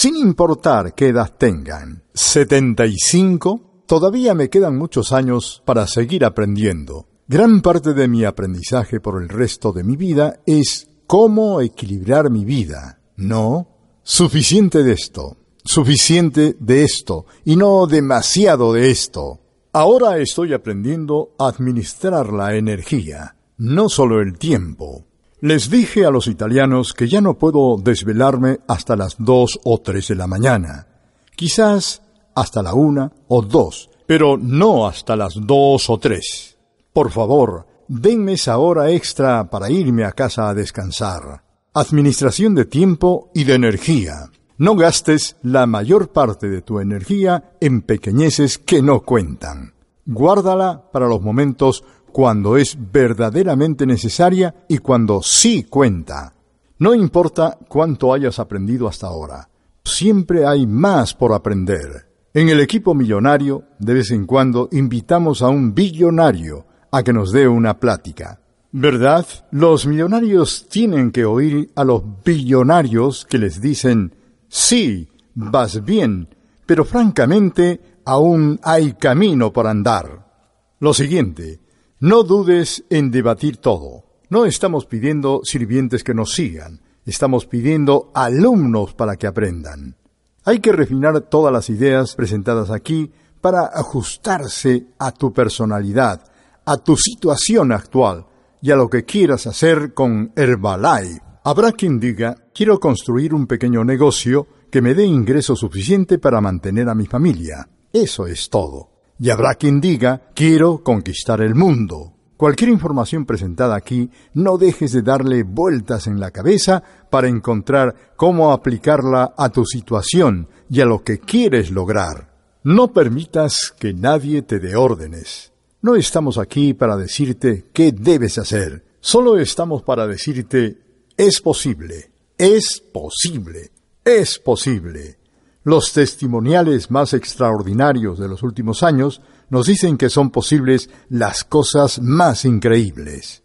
Sin importar qué edad tengan, 75, todavía me quedan muchos años para seguir aprendiendo. Gran parte de mi aprendizaje por el resto de mi vida es cómo equilibrar mi vida. No, suficiente de esto, suficiente de esto y no demasiado de esto. Ahora estoy aprendiendo a administrar la energía, no solo el tiempo. Les dije a los italianos que ya no puedo desvelarme hasta las dos o tres de la mañana. Quizás hasta la una o dos, pero no hasta las dos o tres. Por favor, denme esa hora extra para irme a casa a descansar. Administración de tiempo y de energía. No gastes la mayor parte de tu energía en pequeñeces que no cuentan. Guárdala para los momentos cuando es verdaderamente necesaria y cuando sí cuenta. No importa cuánto hayas aprendido hasta ahora, siempre hay más por aprender. En el equipo millonario, de vez en cuando invitamos a un billonario a que nos dé una plática. ¿Verdad? Los millonarios tienen que oír a los billonarios que les dicen, sí, vas bien, pero francamente aún hay camino por andar. Lo siguiente, no dudes en debatir todo. No estamos pidiendo sirvientes que nos sigan, estamos pidiendo alumnos para que aprendan. Hay que refinar todas las ideas presentadas aquí para ajustarse a tu personalidad, a tu situación actual y a lo que quieras hacer con Herbalife. Habrá quien diga, quiero construir un pequeño negocio que me dé ingreso suficiente para mantener a mi familia. Eso es todo. Y habrá quien diga, quiero conquistar el mundo. Cualquier información presentada aquí, no dejes de darle vueltas en la cabeza para encontrar cómo aplicarla a tu situación y a lo que quieres lograr. No permitas que nadie te dé órdenes. No estamos aquí para decirte qué debes hacer. Solo estamos para decirte, es posible, es posible, es posible. Los testimoniales más extraordinarios de los últimos años nos dicen que son posibles las cosas más increíbles.